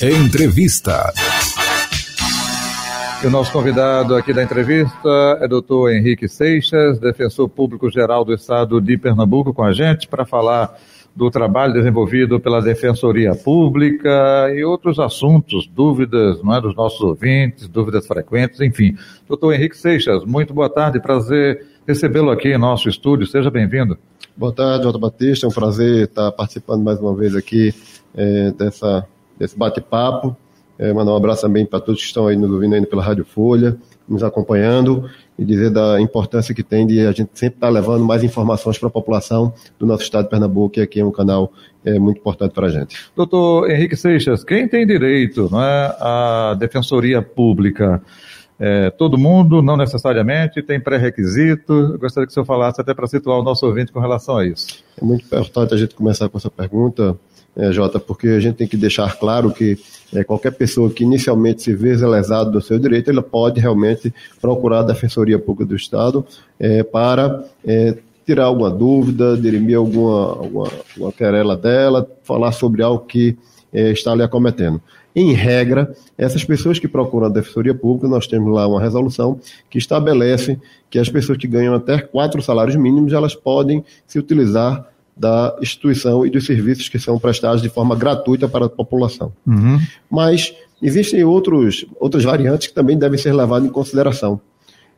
Entrevista. E o nosso convidado aqui da entrevista é doutor Henrique Seixas, defensor público geral do estado de Pernambuco, com a gente para falar do trabalho desenvolvido pela Defensoria Pública e outros assuntos, dúvidas não é, dos nossos ouvintes, dúvidas frequentes, enfim. Doutor Henrique Seixas, muito boa tarde, prazer recebê-lo aqui em nosso estúdio, seja bem-vindo. Boa tarde, Jota Batista, é um prazer estar participando mais uma vez aqui é, dessa, desse bate-papo. É, mandar um abraço também para todos que estão aí nos ouvindo aí pela Rádio Folha, nos acompanhando e dizer da importância que tem de a gente sempre estar levando mais informações para a população do nosso estado de Pernambuco, que aqui é um canal é, muito importante para a gente. Doutor Henrique Seixas, quem tem direito não é, à defensoria pública? É, todo mundo, não necessariamente, tem pré-requisito. Gostaria que o senhor falasse até para situar o nosso ouvinte com relação a isso. É muito importante a gente começar com essa pergunta, é, Jota, porque a gente tem que deixar claro que é, qualquer pessoa que inicialmente se vê lesado do seu direito, ela pode realmente procurar a Defensoria Pública do Estado é, para é, tirar alguma dúvida, dirimir alguma, alguma, alguma querela dela, falar sobre algo que é, está ali acometendo. Em regra, essas pessoas que procuram a Defensoria Pública, nós temos lá uma resolução que estabelece que as pessoas que ganham até quatro salários mínimos, elas podem se utilizar da instituição e dos serviços que são prestados de forma gratuita para a população. Uhum. Mas existem outros, outras variantes que também devem ser levadas em consideração.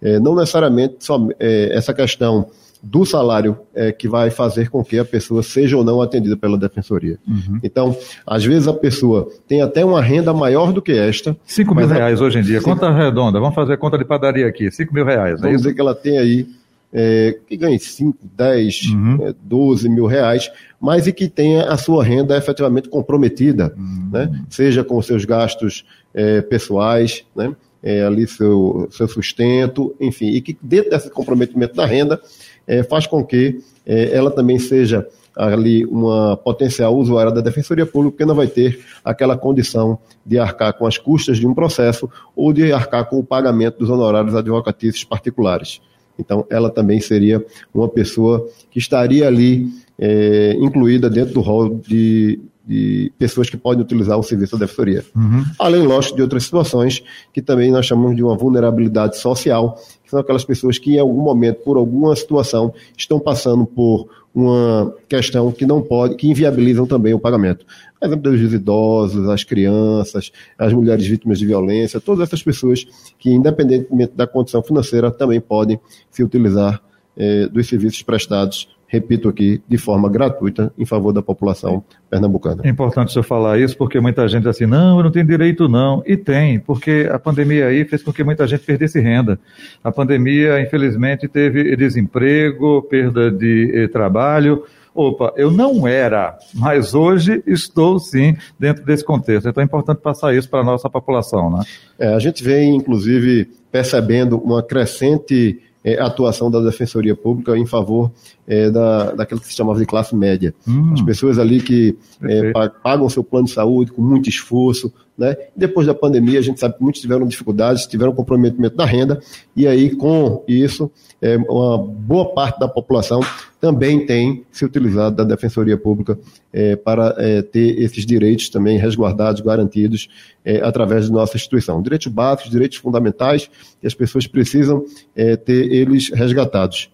É, não necessariamente só é, essa questão do salário é, que vai fazer com que a pessoa seja ou não atendida pela defensoria. Uhum. Então, às vezes a pessoa tem até uma renda maior do que esta. 5 mil reais a... hoje em dia, Cinco... conta redonda, vamos fazer conta de padaria aqui, 5 mil reais. É vamos é dizer que ela tem aí é, que ganhe 5, 10, uhum. é, 12 mil reais, mas e que tenha a sua renda efetivamente comprometida, uhum. né? seja com seus gastos é, pessoais, né? É, ali seu, seu sustento, enfim, e que dentro desse comprometimento da renda é, faz com que é, ela também seja ali uma potencial usuária da Defensoria Pública, porque não vai ter aquela condição de arcar com as custas de um processo ou de arcar com o pagamento dos honorários advocatícios particulares. Então, ela também seria uma pessoa que estaria ali é, incluída dentro do rol de, de, pessoas que podem utilizar o serviço da defensoria. Uhum. Além, lógico, de outras situações que também nós chamamos de uma vulnerabilidade social, que são aquelas pessoas que em algum momento, por alguma situação, estão passando por uma questão que não pode, que inviabilizam também o pagamento. Exemplo, dos idosos, as crianças, as mulheres vítimas de violência, todas essas pessoas que, independentemente da condição financeira, também podem se utilizar eh, dos serviços prestados repito aqui, de forma gratuita em favor da população pernambucana. É importante o senhor falar isso, porque muita gente diz assim, não, eu não tenho direito não. E tem, porque a pandemia aí fez com que muita gente perdesse renda. A pandemia, infelizmente, teve desemprego, perda de eh, trabalho. Opa, eu não era, mas hoje estou sim dentro desse contexto. Então é importante passar isso para a nossa população, né? É, a gente vem, inclusive, percebendo uma crescente é, atuação da Defensoria Pública em favor é, da, daquilo que se chamava de classe média. Hum, As pessoas ali que é, pagam seu plano de saúde com muito esforço, né? Depois da pandemia, a gente sabe que muitos tiveram dificuldades, tiveram comprometimento da renda, e aí, com isso, é, uma boa parte da população também tem se utilizado da Defensoria Pública é, para é, ter esses direitos também resguardados, garantidos é, através de nossa instituição. Direitos básicos, direitos fundamentais, que as pessoas precisam é, ter eles resgatados.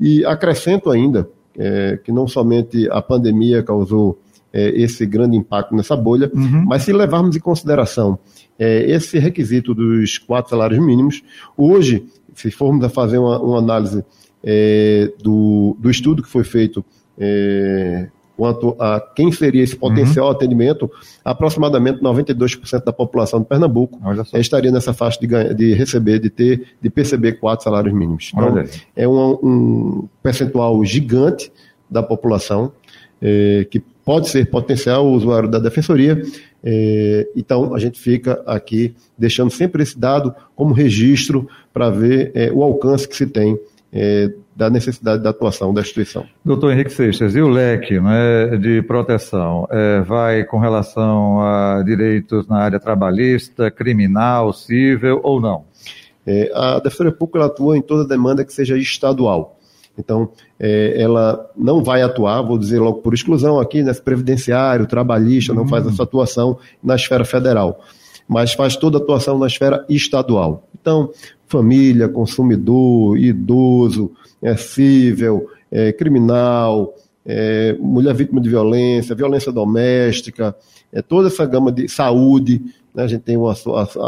E acrescento ainda é, que não somente a pandemia causou é, esse grande impacto nessa bolha, uhum. mas se levarmos em consideração é, esse requisito dos quatro salários mínimos, hoje, se formos a fazer uma, uma análise é, do, do estudo que foi feito é, quanto a quem seria esse potencial uhum. atendimento, aproximadamente 92% da população de Pernambuco estaria nessa faixa de, de, receber, de ter, de perceber quatro salários mínimos. Então, é um, um, percentual gigante da população é, que pode ser potencial usuário da defensoria. É, então, a gente fica aqui deixando sempre esse dado como registro para ver é, o alcance que se tem é, da necessidade da atuação da instituição. Doutor Henrique Seixas, e o leque né, de proteção é, vai com relação a direitos na área trabalhista, criminal, civil ou não? É, a Defensoria Pública atua em toda demanda que seja estadual. Então, é, ela não vai atuar, vou dizer logo por exclusão aqui, nesse previdenciário, trabalhista, não faz essa atuação na esfera federal, mas faz toda a atuação na esfera estadual. Então, família, consumidor, idoso, é cível, é, criminal, é, mulher vítima de violência, violência doméstica, é, toda essa gama de saúde, né, a gente tem uma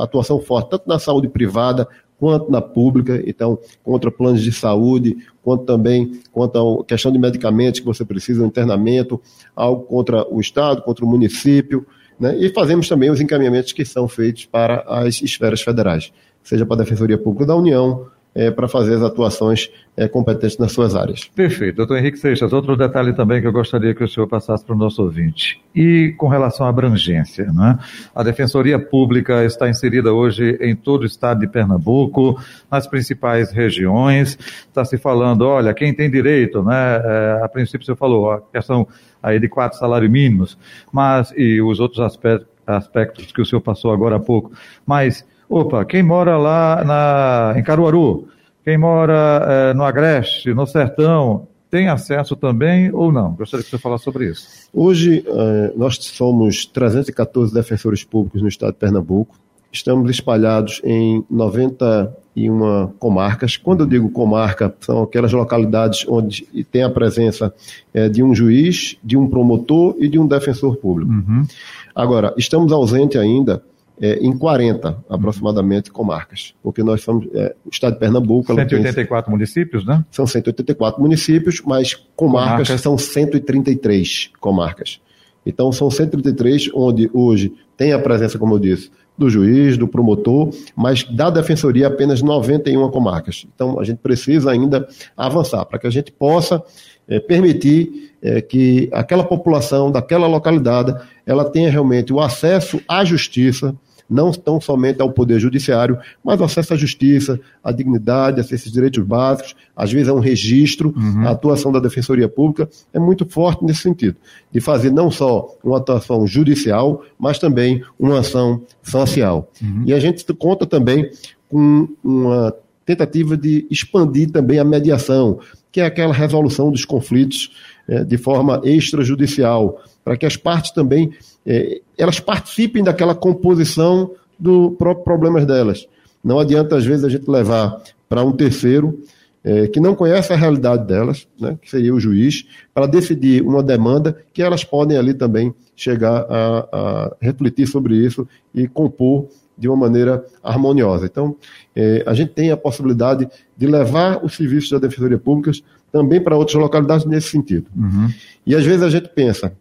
atuação forte tanto na saúde privada quanto na pública, então, contra planos de saúde, quanto também quanto a questão de medicamentos que você precisa, um internamento, algo contra o Estado, contra o município, né, e fazemos também os encaminhamentos que são feitos para as esferas federais, seja para a Defensoria Pública da União, é, para fazer as atuações é, competentes nas suas áreas. Perfeito. Doutor Henrique Seixas, outro detalhe também que eu gostaria que o senhor passasse para o nosso ouvinte. E com relação à abrangência, né? a Defensoria Pública está inserida hoje em todo o estado de Pernambuco, nas principais regiões. Está se falando, olha, quem tem direito, né? É, a princípio você falou, a questão aí de quatro salários mínimos, mas, e os outros aspectos, aspectos que o senhor passou agora há pouco, mas Opa, quem mora lá na, em Caruaru, quem mora é, no Agreste, no Sertão, tem acesso também ou não? Gostaria que você falasse sobre isso. Hoje, é, nós somos 314 defensores públicos no estado de Pernambuco. Estamos espalhados em 91 comarcas. Quando eu digo comarca, são aquelas localidades onde tem a presença é, de um juiz, de um promotor e de um defensor público. Uhum. Agora, estamos ausentes ainda é, em 40 aproximadamente comarcas, porque nós somos é, o estado de Pernambuco. 184 tem, municípios, né? São 184 municípios, mas comarcas, comarcas são 133 comarcas. Então são 133 onde hoje tem a presença, como eu disse, do juiz, do promotor, mas da defensoria apenas 91 comarcas. Então a gente precisa ainda avançar para que a gente possa é, permitir é, que aquela população daquela localidade ela tenha realmente o acesso à justiça não tão somente ao Poder Judiciário, mas acesso à justiça, à dignidade, a esses direitos básicos, às vezes é um registro, uhum. a atuação da Defensoria Pública é muito forte nesse sentido, de fazer não só uma atuação judicial, mas também uma ação social. Uhum. E a gente conta também com uma tentativa de expandir também a mediação, que é aquela resolução dos conflitos é, de forma extrajudicial, para que as partes também é, elas participem daquela composição do próprio problemas delas. Não adianta, às vezes, a gente levar para um terceiro é, que não conhece a realidade delas, né, que seria o juiz, para decidir uma demanda que elas podem ali também chegar a, a refletir sobre isso e compor de uma maneira harmoniosa. Então, é, a gente tem a possibilidade de levar os serviços da Defensoria Pública também para outras localidades nesse sentido. Uhum. E às vezes a gente pensa,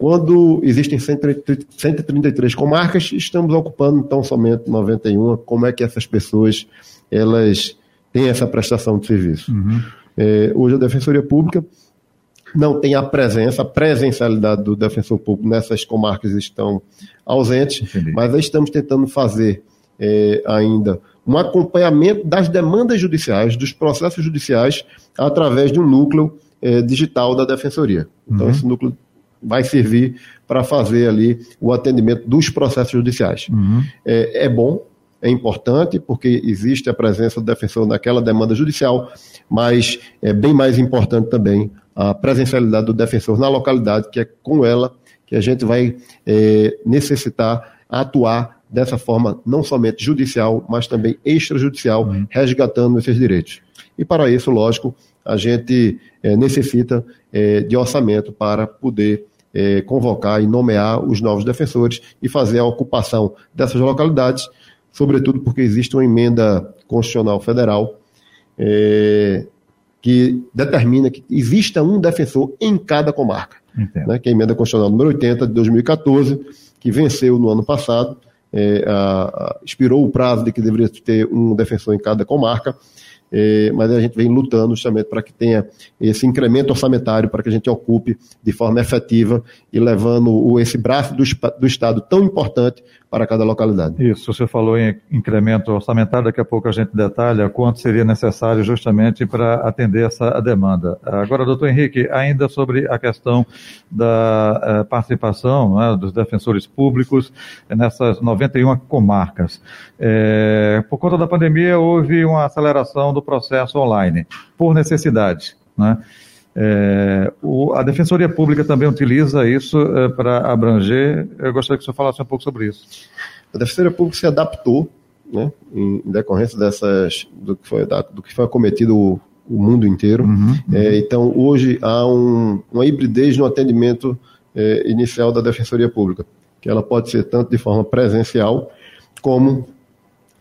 quando existem 133 comarcas, estamos ocupando então somente 91. Como é que essas pessoas elas têm essa prestação de serviço? Uhum. É, hoje a Defensoria Pública não tem a presença, a presencialidade do defensor público nessas comarcas estão ausentes, Entendi. mas estamos tentando fazer é, ainda um acompanhamento das demandas judiciais, dos processos judiciais, através de um núcleo é, digital da Defensoria. Então, uhum. esse núcleo vai servir para fazer ali o atendimento dos processos judiciais. Uhum. É, é, bom, é importante, porque existe a presença do defensor naquela demanda judicial, mas é bem mais importante também a presencialidade do defensor na localidade, que é com ela que a gente vai é, necessitar atuar dessa forma, não somente judicial, mas também extrajudicial, uhum. resgatando esses direitos. E para isso, lógico, a gente é, necessita é, de orçamento para poder é, convocar e nomear os novos defensores e fazer a ocupação dessas localidades, sobretudo porque existe uma emenda constitucional federal é, que determina que exista um defensor em cada comarca, né, que é a emenda constitucional número 80 de 2014, que venceu no ano passado, é, a, a, expirou o prazo de que deveria ter um defensor em cada comarca, é, mas a gente vem lutando justamente para que tenha esse incremento orçamentário, para que a gente ocupe de forma efetiva e levando o, esse braço do, do Estado tão importante para cada localidade. Isso, você falou em incremento orçamentário, daqui a pouco a gente detalha quanto seria necessário justamente para atender essa demanda. Agora, doutor Henrique, ainda sobre a questão da eh, participação né, dos defensores públicos nessas 91 comarcas. Eh, por conta da pandemia, houve uma aceleração do processo online, por necessidade. Né? É, o, a Defensoria Pública também utiliza isso é, para abranger. Eu gostaria que o senhor falasse um pouco sobre isso. A Defensoria Pública se adaptou, né, em, decorrência dessas, do, que foi, da, do que foi cometido o, o mundo inteiro. Uhum, uhum. É, então, hoje há um, uma hibridez no atendimento é, inicial da Defensoria Pública, que ela pode ser tanto de forma presencial como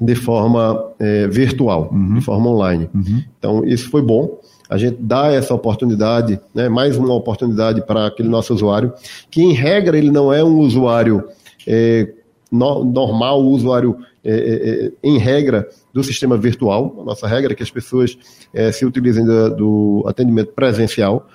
de forma é, virtual, uhum. de forma online. Uhum. Então, isso foi bom. A gente dá essa oportunidade, né, mais uma oportunidade para aquele nosso usuário, que em regra ele não é um usuário é, no, normal, usuário é, é, é, em regra do sistema virtual. A nossa regra é que as pessoas é, se utilizem do, do atendimento presencial.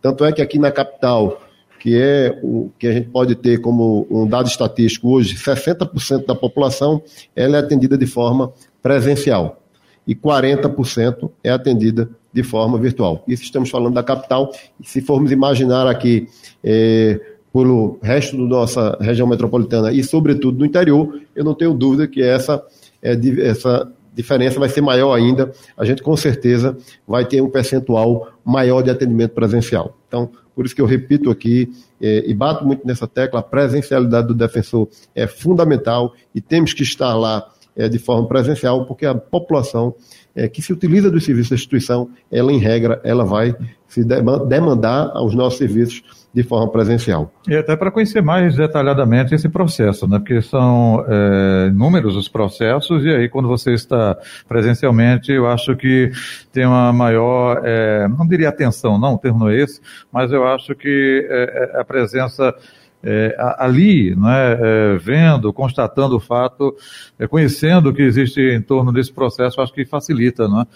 Tanto é que aqui na capital que é o que a gente pode ter como um dado estatístico hoje, 60% da população ela é atendida de forma presencial e 40% é atendida de forma virtual. Isso estamos falando da capital. Se formos imaginar aqui é, pelo resto da nossa região metropolitana e, sobretudo, do interior, eu não tenho dúvida que essa, é, essa diferença vai ser maior ainda. A gente, com certeza, vai ter um percentual maior de atendimento presencial. Então, por isso que eu repito aqui é, e bato muito nessa tecla, a presencialidade do defensor é fundamental e temos que estar lá é, de forma presencial, porque a população é, que se utiliza dos serviços da instituição, ela em regra, ela vai se demandar aos nossos serviços de forma presencial. E até para conhecer mais detalhadamente esse processo, né? porque são é, inúmeros os processos, e aí quando você está presencialmente, eu acho que tem uma maior, é, não diria atenção, não, o termo não é esse, mas eu acho que é, é a presença é, ali, né, é, vendo, constatando o fato, é, conhecendo o que existe em torno desse processo, acho que facilita, não é?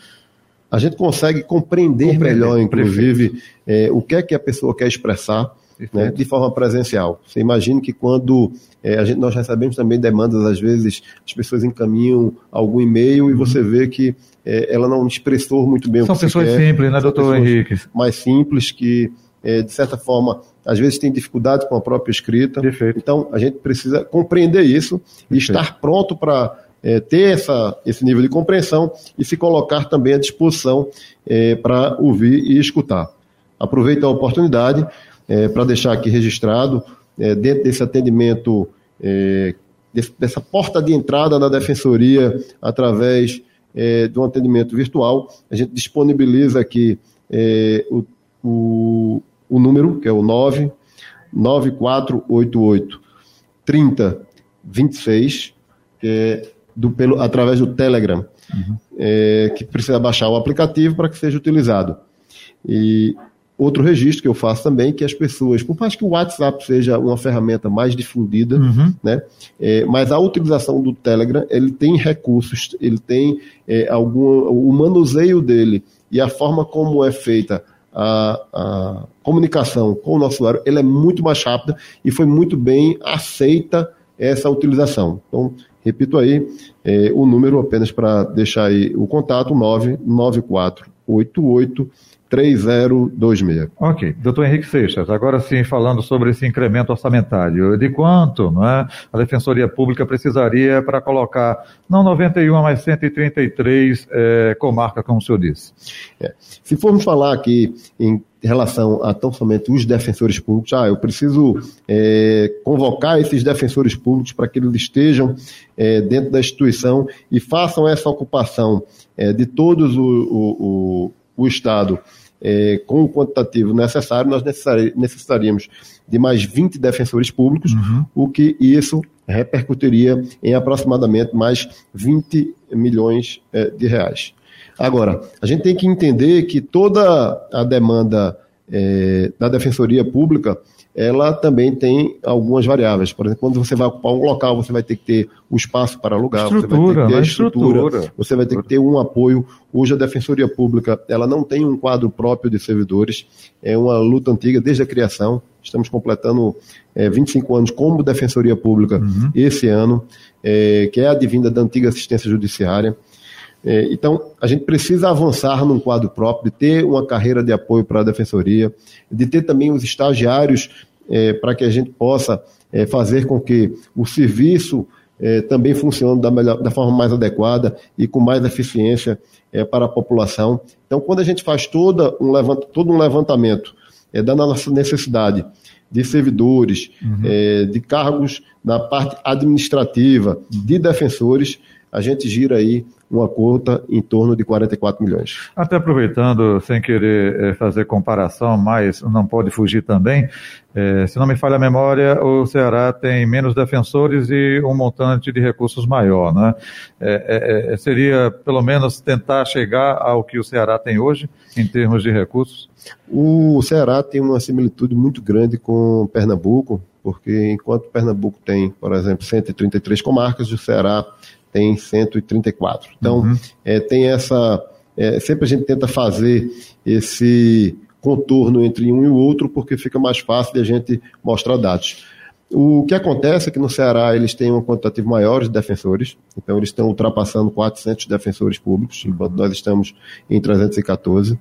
a gente consegue compreender, compreender melhor, inclusive, é, o que é que a pessoa quer expressar né, de forma presencial. Você imagina que quando é, a gente, nós recebemos também demandas, às vezes as pessoas encaminham algum e-mail e você uhum. vê que é, ela não expressou muito bem São o que pessoas quer. simples, né, doutor Henrique? Mais simples, que é, de certa forma, às vezes tem dificuldade com a própria escrita. Perfeito. Então, a gente precisa compreender isso Perfeito. e estar pronto para é, ter essa, esse nível de compreensão e se colocar também à disposição é, para ouvir e escutar. Aproveito a oportunidade é, para deixar aqui registrado, é, dentro desse atendimento, é, desse, dessa porta de entrada da defensoria através de um atendimento virtual, a gente disponibiliza aqui o, o, o número, que é o 9 9488 3026, que é do, pelo, através do Telegram, uhum. é, que precisa baixar o aplicativo para que seja utilizado. E outro registro que eu faço também, que as pessoas, por mais que o WhatsApp seja uma ferramenta mais difundida, uhum. né, é, mas a utilização do Telegram, ele tem recursos, ele tem é, algum, o manuseio dele e a forma como é feita a, a comunicação com o nosso usuário, ele é muito mais rápida e foi muito bem aceita essa utilização. Então, Repito aí é, o número apenas para deixar aí o contato, 99488 3026. Ok. Doutor Henrique Seixas, agora sim falando sobre esse incremento orçamentário. De quanto não é, a Defensoria Pública precisaria para colocar, não 91, mas 133 é, comarcas, como o senhor disse? É. Se formos falar aqui em relação a tão somente os defensores públicos, ah, eu preciso é, convocar esses defensores públicos para que eles estejam é, dentro da instituição e façam essa ocupação é, de todos o, o, o, o Estado é, com o quantitativo necessário, nós necessitaríamos de mais 20 defensores públicos, uhum. o que isso repercutiria em aproximadamente mais 20 milhões é, de reais. Agora, a gente tem que entender que toda a demanda é, da defensoria pública ela também tem algumas variáveis. Por exemplo, quando você vai ocupar um local, você vai ter que ter o espaço para alugar, estrutura, você vai ter que ter a estrutura, estrutura, você vai ter que ter um apoio. Hoje a Defensoria Pública ela não tem um quadro próprio de servidores, é uma luta antiga desde a criação. Estamos completando é, 25 anos como Defensoria Pública uhum. esse ano, é, que é advinda da antiga assistência judiciária. É, então, a gente precisa avançar num quadro próprio, de ter uma carreira de apoio para a defensoria, de ter também os estagiários é, para que a gente possa é, fazer com que o serviço é, também funcionando da, melhor, da forma mais adequada e com mais eficiência é, para a população. Então, quando a gente faz toda um levant, todo um levantamento é, da nossa necessidade de servidores, uhum. de cargos na parte administrativa, de defensores, a gente gira aí uma conta em torno de 44 milhões. Até aproveitando, sem querer é, fazer comparação, mas não pode fugir também, é, se não me falha a memória, o Ceará tem menos defensores e um montante de recursos maior, né? É, seria, pelo menos, tentar chegar ao que o Ceará tem hoje, em termos de recursos? O Ceará tem uma similitude muito grande com Pernambuco, porque enquanto Pernambuco tem, por exemplo, 133 comarcas, o Ceará tem 134. Então, uhum. é, tem essa. É, sempre a gente tenta fazer esse contorno entre um e o outro, porque fica mais fácil de a gente mostrar dados. O que acontece é que no Ceará eles têm um quantitativo maior de defensores, então eles estão ultrapassando 400 defensores públicos, enquanto nós estamos em 314.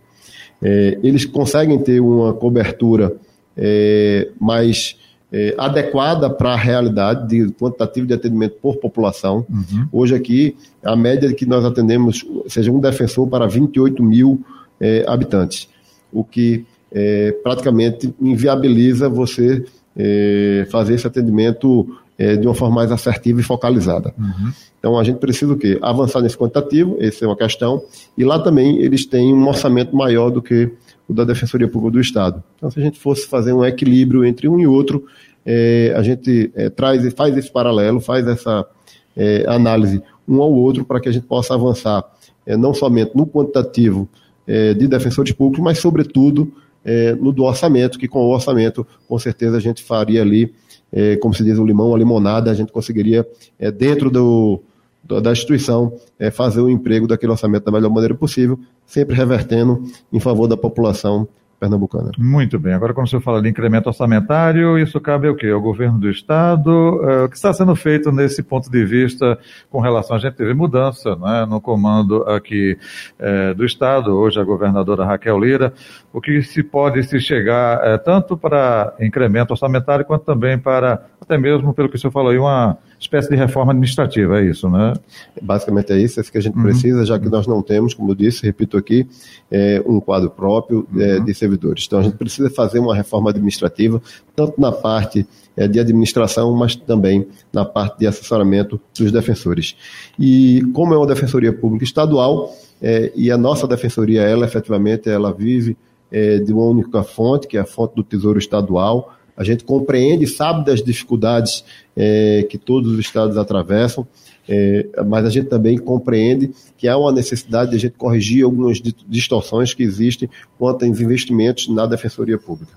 É, eles conseguem ter uma cobertura é, mais é, adequada para a realidade de quantitativo de atendimento por população. Uhum. Hoje aqui, a média que nós atendemos seja um defensor para 28 mil é, habitantes, o que é, praticamente inviabiliza você é, fazer esse atendimento é, de uma forma mais assertiva e focalizada. Uhum. Então a gente precisa o quê? Avançar nesse quantitativo, essa é uma questão, e lá também eles têm um orçamento maior do que o da Defensoria Pública do Estado. Então, se a gente fosse fazer um equilíbrio entre um e outro, é, a gente é, traz, faz esse paralelo, faz essa é, análise um ao outro para que a gente possa avançar é, não somente no quantitativo é, de defensores públicos, mas, sobretudo, é, no do orçamento, que com o orçamento, com certeza, a gente faria ali, como se diz, o limão, a limonada, a gente conseguiria, dentro do, da instituição é, fazer o emprego daquele orçamento da melhor maneira possível, sempre revertendo em favor da população pernambucana. Muito bem. Agora, quando o senhor fala de incremento orçamentário, isso cabe ao quê? Ao governo do Estado? É, o que está sendo feito nesse ponto de vista com relação a gente teve mudança né, no comando aqui é, do Estado, hoje a governadora Raquel Lira. O que se pode se chegar é, tanto para incremento orçamentário quanto também para, até mesmo pelo que o senhor falou aí, uma espécie de reforma administrativa, é isso, né? Basicamente é isso, é isso que a gente uhum. precisa, já que nós não temos, como eu disse, repito aqui, é, um quadro próprio é, uhum. de servidores. Então a gente precisa fazer uma reforma administrativa, tanto na parte é, de administração, mas também na parte de assessoramento dos defensores. E como é uma defensoria pública estadual, é, e a nossa defensoria, ela efetivamente, ela vive é, de uma única fonte, que é a fonte do Tesouro Estadual, a gente compreende, sabe das dificuldades é, que todos os estados atravessam, é, mas a gente também compreende que há uma necessidade de a gente corrigir algumas distorções que existem quanto aos investimentos na Defensoria Pública.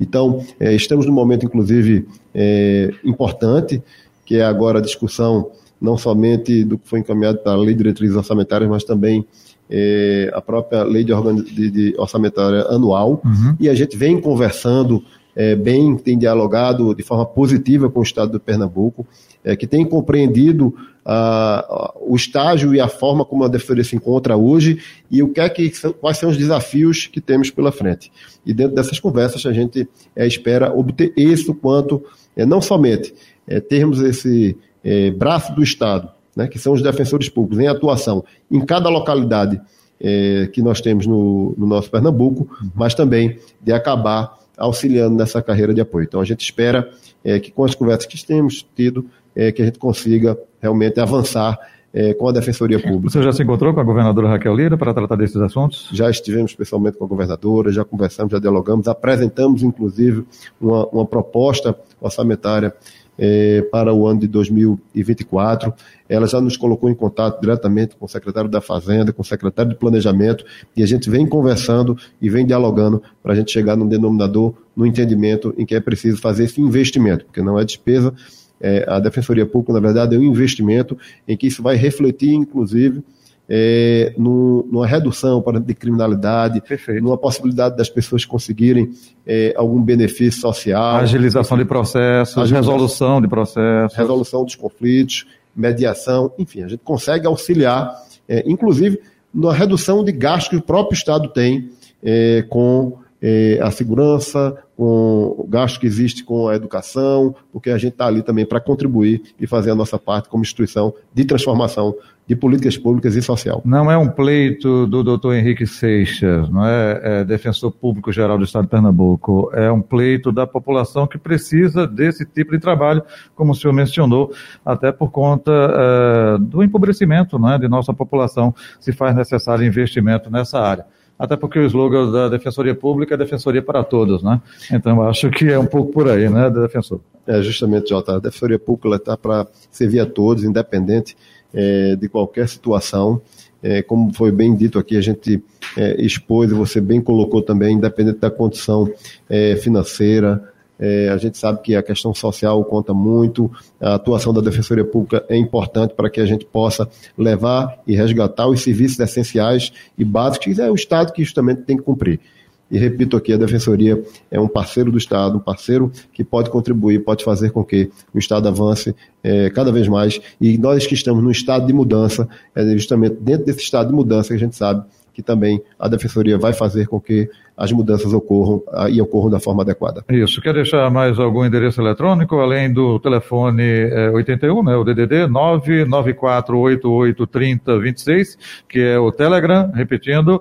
Então, é, estamos num momento, inclusive, é, importante, que é agora a discussão não somente do que foi encaminhado para a Lei de Diretrizes Orçamentárias, mas também é, a própria Lei de, de, de Orçamentária Anual, uhum. e a gente vem conversando é, bem, tem dialogado de forma positiva com o Estado do Pernambuco, é, que tem compreendido ah, o estágio e a forma como a defesa se encontra hoje e o que é que quais são os desafios que temos pela frente. E dentro dessas conversas a gente é, espera obter êxito quanto é, não somente é, termos esse é, braço do Estado, né, que são os defensores públicos em atuação em cada localidade é, que nós temos no, no nosso Pernambuco, uhum. mas também de acabar auxiliando nessa carreira de apoio. Então a gente espera é, que com as conversas que temos tido, é, que a gente consiga realmente avançar é, com a Defensoria Pública. Você já se encontrou com a governadora Raquel Lira para tratar desses assuntos? Já estivemos pessoalmente com a governadora, já conversamos, já dialogamos, apresentamos inclusive uma, uma proposta orçamentária é, para o ano de 2024. Ela já nos colocou em contato diretamente com o secretário da Fazenda, com o secretário de Planejamento, e a gente vem conversando e vem dialogando para a gente chegar num denominador, no entendimento em que é preciso fazer esse investimento, porque não é despesa. É, a Defensoria Pública, na verdade, é um investimento em que isso vai refletir, inclusive, é, no, numa redução por exemplo, de criminalidade, Perfeito. numa possibilidade das pessoas conseguirem é, algum benefício social. Agilização de processos, agilização, resolução de processos. Resolução dos conflitos, mediação, enfim, a gente consegue auxiliar, é, inclusive, na redução de gastos que o próprio Estado tem é, com eh, a segurança, com o gasto que existe com a educação, porque a gente está ali também para contribuir e fazer a nossa parte como instituição de transformação de políticas públicas e social. Não é um pleito do doutor Henrique Seixas, não é, é, defensor público geral do Estado de Pernambuco, é um pleito da população que precisa desse tipo de trabalho, como o senhor mencionou, até por conta é, do empobrecimento é, de nossa população, se faz necessário investimento nessa área até porque o slogan da Defensoria Pública é Defensoria para Todos, né? Então, acho que é um pouco por aí, né, defensor? É, justamente, Jota. A Defensoria Pública está para servir a todos, independente é, de qualquer situação. É, como foi bem dito aqui, a gente é, expôs, e você bem colocou também, independente da condição é, financeira, é, a gente sabe que a questão social conta muito, a atuação da Defensoria Pública é importante para que a gente possa levar e resgatar os serviços essenciais e básicos, é o Estado que justamente tem que cumprir. E repito aqui, a Defensoria é um parceiro do Estado, um parceiro que pode contribuir, pode fazer com que o Estado avance é, cada vez mais. E nós que estamos no estado de mudança, é justamente dentro desse estado de mudança que a gente sabe que também a Defensoria vai fazer com que as mudanças ocorram ah, e ocorram da forma adequada. Isso. Quer deixar mais algum endereço eletrônico, além do telefone é, 81, né, o DDD 994883026, que é o Telegram, repetindo,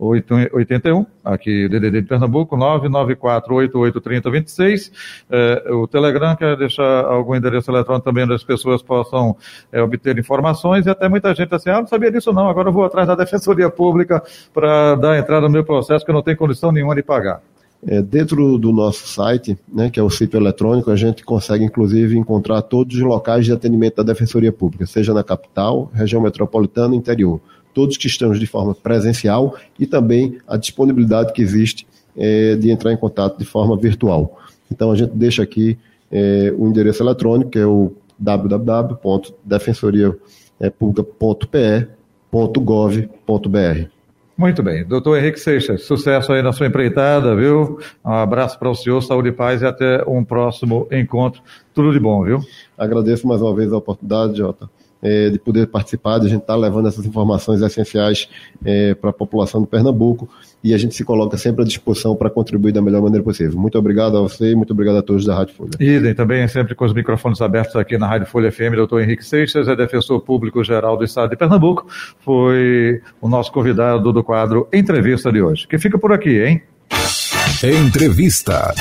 81, aqui DDD de Pernambuco, 994883026. É, o Telegram quer deixar algum endereço eletrônico também onde as pessoas possam é, obter informações e até muita gente assim, ah, não sabia disso não, agora eu vou atrás da Defensoria Pública para dar entrada no meu processo que eu não tenho condição nenhuma de pagar. É, dentro do nosso site, né, que é o sítio eletrônico, a gente consegue inclusive encontrar todos os locais de atendimento da Defensoria Pública, seja na capital, região metropolitana e interior todos que estamos de forma presencial e também a disponibilidade que existe é, de entrar em contato de forma virtual. Então a gente deixa aqui é, o endereço eletrônico, que é o www.defensoriapublica.pe.gov.br. Muito bem. Doutor Henrique Seixas, sucesso aí na sua empreitada, viu? Um abraço para o senhor, saúde e paz e até um próximo encontro. Tudo de bom, viu? Agradeço mais uma vez a oportunidade, Jota é, de poder participar, de a gente estar tá levando essas informações essenciais é, para a população do Pernambuco e a gente se coloca sempre à disposição para contribuir da melhor maneira possível. Muito obrigado a você e muito obrigado a todos da Rádio Folha. Idem, também sempre com os microfones abertos aqui na Rádio Folha FM, doutor Henrique Seixas, é defensor público geral do Estado de Pernambuco, foi o nosso convidado do quadro Entrevista de hoje, que fica por aqui, hein? Entrevista.